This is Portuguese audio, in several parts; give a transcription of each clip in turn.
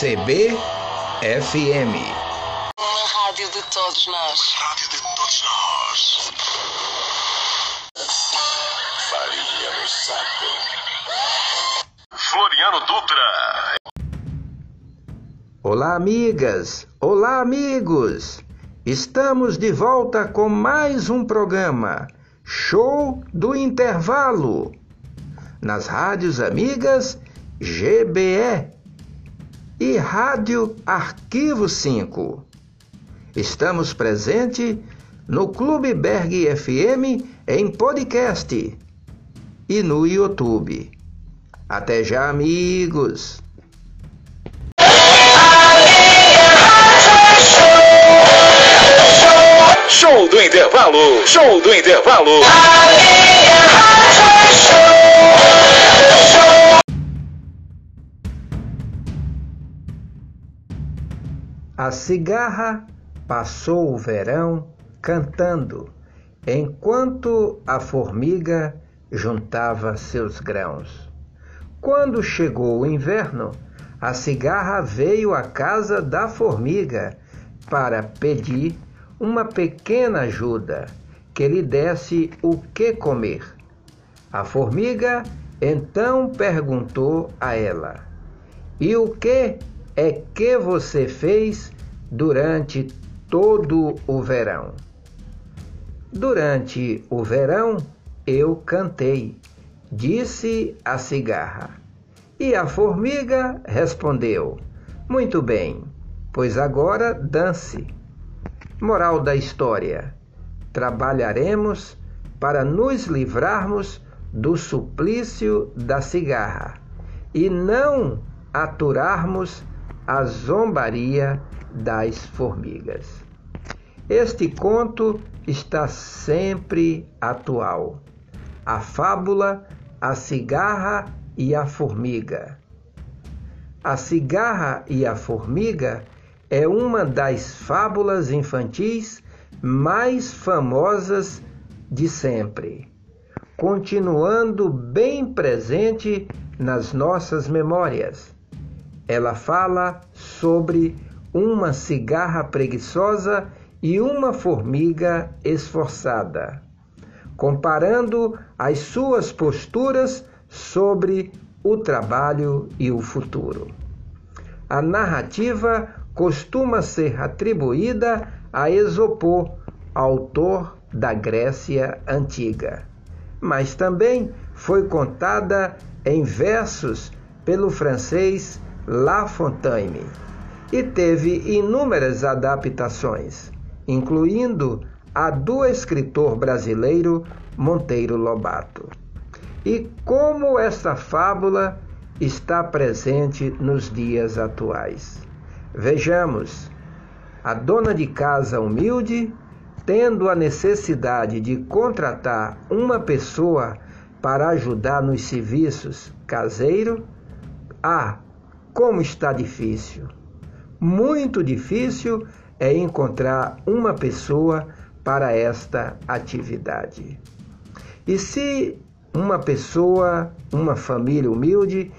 CBFM. Uma rádio de todos nós. Rádio de todos nós. Farinha no saco. Floriano Dutra. Olá, amigas! Olá, amigos! Estamos de volta com mais um programa Show do Intervalo nas rádios amigas GBE e Rádio Arquivo 5. Estamos presentes no Clube Berg FM em podcast e no YouTube. Até já, amigos! Show do intervalo. Show do intervalo. A cigarra passou o verão cantando, enquanto a formiga juntava seus grãos. Quando chegou o inverno, a cigarra veio à casa da formiga para pedir uma pequena ajuda que lhe desse o que comer. A formiga então perguntou a ela: E o que é que você fez durante todo o verão? Durante o verão eu cantei, disse a cigarra. E a formiga respondeu: Muito bem, pois agora dance. Moral da história: trabalharemos para nos livrarmos do suplício da cigarra e não aturarmos a zombaria das formigas. Este conto está sempre atual. A fábula A Cigarra e a Formiga. A Cigarra e a Formiga é uma das fábulas infantis mais famosas de sempre, continuando bem presente nas nossas memórias. Ela fala sobre uma cigarra preguiçosa e uma formiga esforçada, comparando as suas posturas sobre o trabalho e o futuro. A narrativa costuma ser atribuída a Esopo, autor da Grécia Antiga, mas também foi contada em versos pelo francês La Fontaine e teve inúmeras adaptações, incluindo a do escritor brasileiro Monteiro Lobato. E como esta fábula está presente nos dias atuais? Vejamos, a dona de casa humilde, tendo a necessidade de contratar uma pessoa para ajudar nos serviços caseiro, ah, como está difícil! Muito difícil é encontrar uma pessoa para esta atividade. E se uma pessoa, uma família humilde,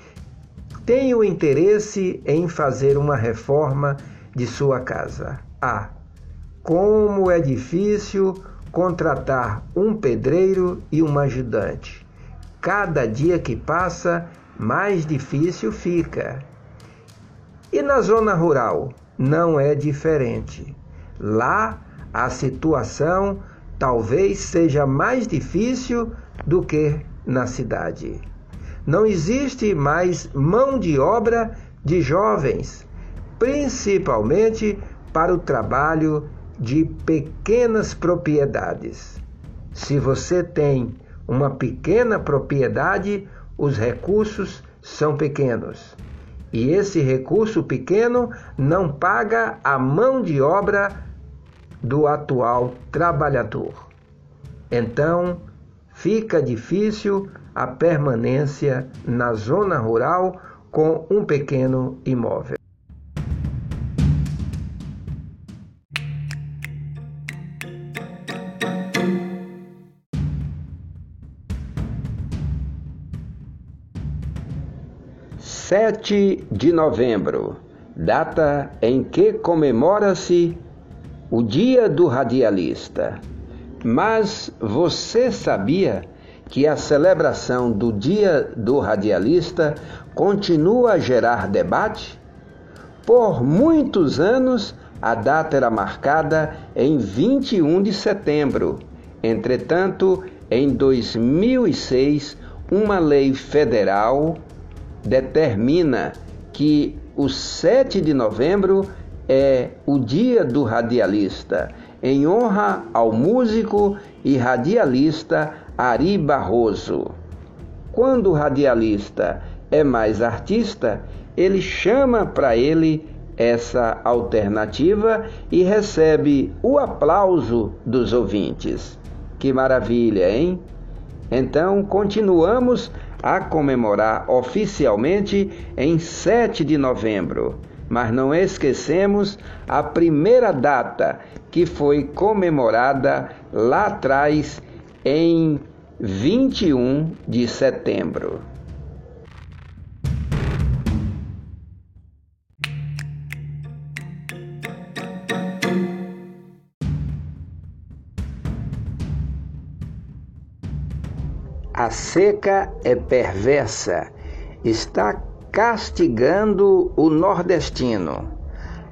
tem o interesse em fazer uma reforma de sua casa. Ah, como é difícil contratar um pedreiro e um ajudante. Cada dia que passa, mais difícil fica. E na zona rural não é diferente. Lá a situação talvez seja mais difícil do que na cidade. Não existe mais mão de obra de jovens, principalmente para o trabalho de pequenas propriedades. Se você tem uma pequena propriedade, os recursos são pequenos. E esse recurso pequeno não paga a mão de obra do atual trabalhador. Então, fica difícil a permanência na zona rural com um pequeno imóvel. Sete de novembro, data em que comemora-se o Dia do Radialista. Mas você sabia que a celebração do Dia do Radialista continua a gerar debate? Por muitos anos, a data era marcada em 21 de setembro. Entretanto, em 2006, uma lei federal determina que o 7 de novembro é o Dia do Radialista, em honra ao músico e radialista Ari Barroso. Quando o radialista é mais artista, ele chama para ele essa alternativa e recebe o aplauso dos ouvintes. Que maravilha, hein? Então, continuamos a comemorar oficialmente em 7 de novembro, mas não esquecemos a primeira data que foi comemorada lá atrás em 21 de setembro. Seca é perversa, está castigando o nordestino.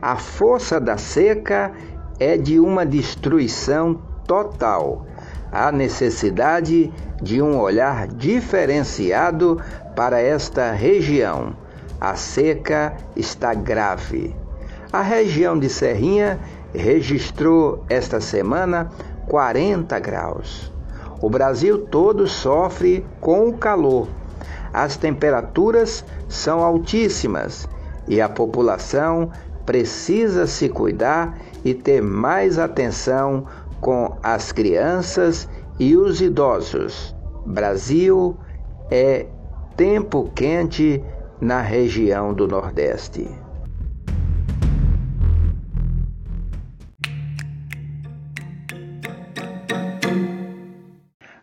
A força da seca é de uma destruição total. Há necessidade de um olhar diferenciado para esta região. A seca está grave. A região de Serrinha registrou esta semana 40 graus. O Brasil todo sofre com o calor. As temperaturas são altíssimas e a população precisa se cuidar e ter mais atenção com as crianças e os idosos. Brasil é tempo quente na região do Nordeste.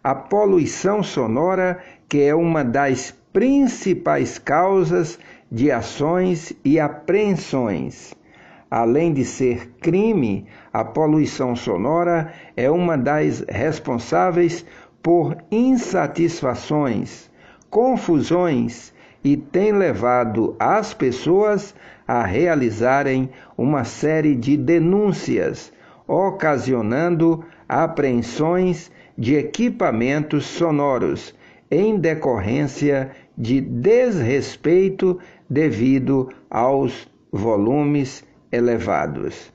A poluição sonora, que é uma das principais causas de ações e apreensões. Além de ser crime, a poluição sonora é uma das responsáveis por insatisfações, confusões e tem levado as pessoas a realizarem uma série de denúncias, ocasionando apreensões de equipamentos sonoros em decorrência de desrespeito devido aos volumes elevados.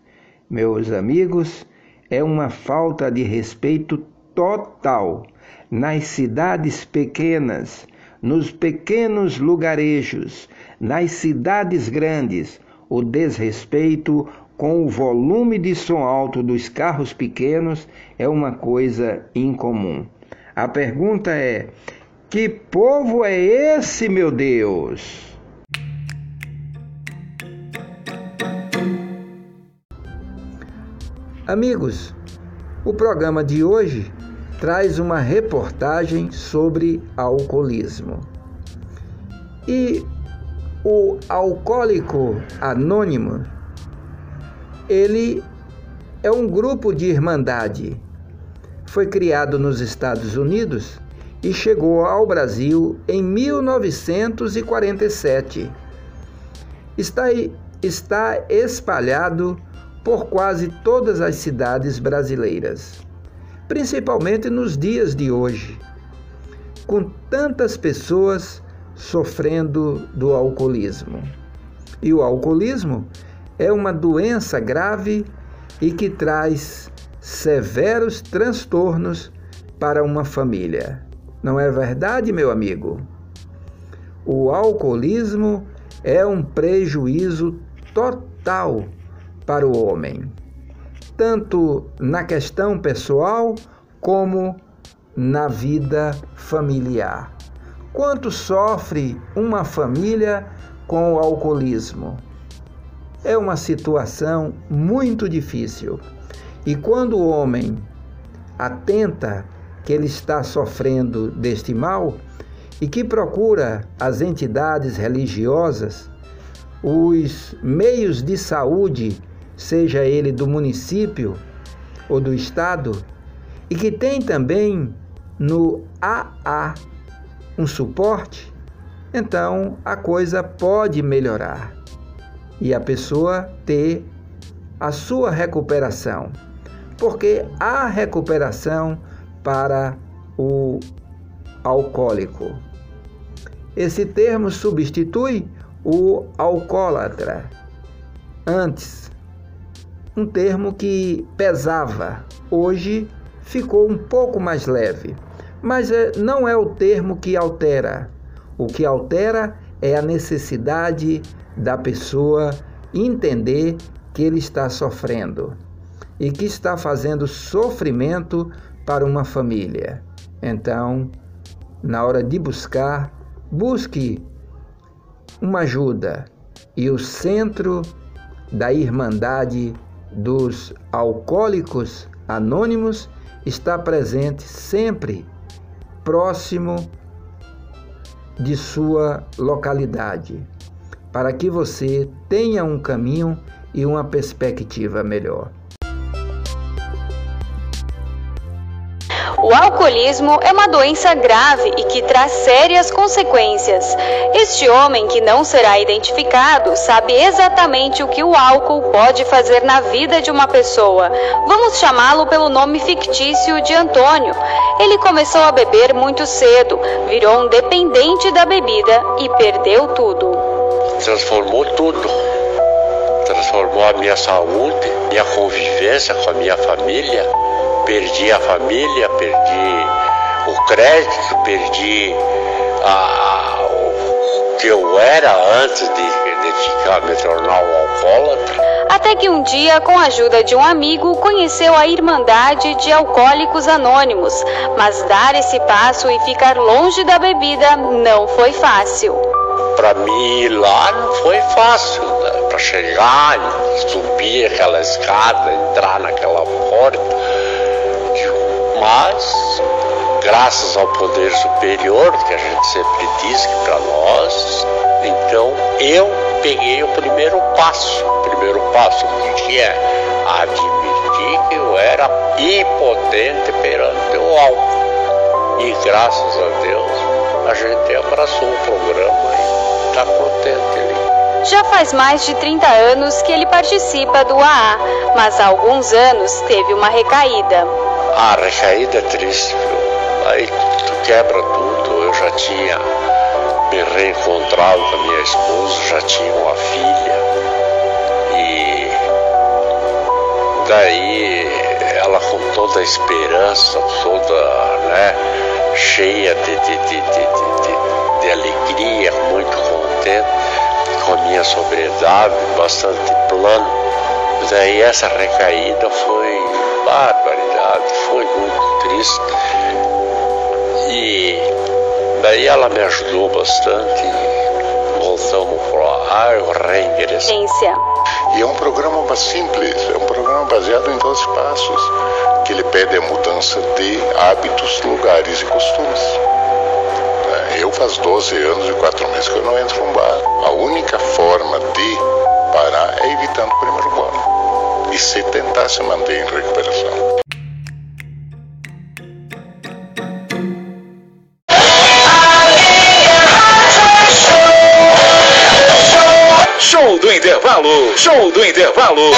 Meus amigos, é uma falta de respeito total nas cidades pequenas, nos pequenos lugarejos, nas cidades grandes, o desrespeito com o volume de som alto dos carros pequenos é uma coisa incomum. A pergunta é: que povo é esse, meu Deus? Amigos, o programa de hoje traz uma reportagem sobre alcoolismo. E o alcoólico anônimo ele é um grupo de irmandade. Foi criado nos Estados Unidos e chegou ao Brasil em 1947. Está, está espalhado por quase todas as cidades brasileiras, principalmente nos dias de hoje, com tantas pessoas sofrendo do alcoolismo. E o alcoolismo é uma doença grave e que traz severos transtornos para uma família. Não é verdade, meu amigo? O alcoolismo é um prejuízo total para o homem, tanto na questão pessoal como na vida familiar. Quanto sofre uma família com o alcoolismo? É uma situação muito difícil. E quando o homem atenta que ele está sofrendo deste mal e que procura as entidades religiosas os meios de saúde, seja ele do município ou do estado, e que tem também no AA um suporte, então a coisa pode melhorar e a pessoa ter a sua recuperação, porque há recuperação para o alcoólico. Esse termo substitui o alcoólatra. Antes, um termo que pesava, hoje ficou um pouco mais leve. Mas é, não é o termo que altera. O que altera é a necessidade da pessoa entender que ele está sofrendo e que está fazendo sofrimento para uma família. Então, na hora de buscar, busque uma ajuda e o centro da Irmandade dos Alcoólicos Anônimos está presente sempre próximo de sua localidade, para que você tenha um caminho e uma perspectiva melhor. O alcoolismo é uma doença grave e que traz sérias consequências. Este homem, que não será identificado, sabe exatamente o que o álcool pode fazer na vida de uma pessoa. Vamos chamá-lo pelo nome fictício de Antônio. Ele começou a beber muito cedo, virou um dependente da bebida e perdeu tudo. Transformou tudo. Transformou a minha saúde, minha convivência com a minha família perdi a família, perdi o crédito, perdi a, o que eu era antes de, de ficar, me tornar um alcoólatra. Até que um dia, com a ajuda de um amigo, conheceu a Irmandade de Alcoólicos Anônimos. Mas dar esse passo e ficar longe da bebida não foi fácil. Para mim ir lá não foi fácil, né? para chegar, subir aquela escada, entrar naquela porta mas graças ao poder superior que a gente sempre diz que para nós, então eu peguei o primeiro passo. O primeiro passo que é admitir que eu era impotente perante o álcool. E graças a Deus a gente abraçou o programa está contente ali. Já faz mais de 30 anos que ele participa do AA, mas há alguns anos teve uma recaída. A recaída é triste, viu? Aí tu quebra tudo. Eu já tinha me reencontrado com a minha esposa, já tinha uma filha. E daí ela com toda a esperança, toda, né, cheia de, de, de, de, de alegria, muito contente com a minha sobriedade, bastante plano. Daí essa recaída foi barbaridade, foi muito triste. E daí ela me ajudou bastante. Voltamos para ah, eu reenderecei. E é um programa simples, é um programa baseado em 12 passos, que ele pede a mudança de hábitos, lugares e costumes. Faz 12 anos e 4 meses que eu não entro num bar. A única forma de parar é evitando o primeiro gole e se tentar se manter em recuperação. Show do intervalo! Show do intervalo!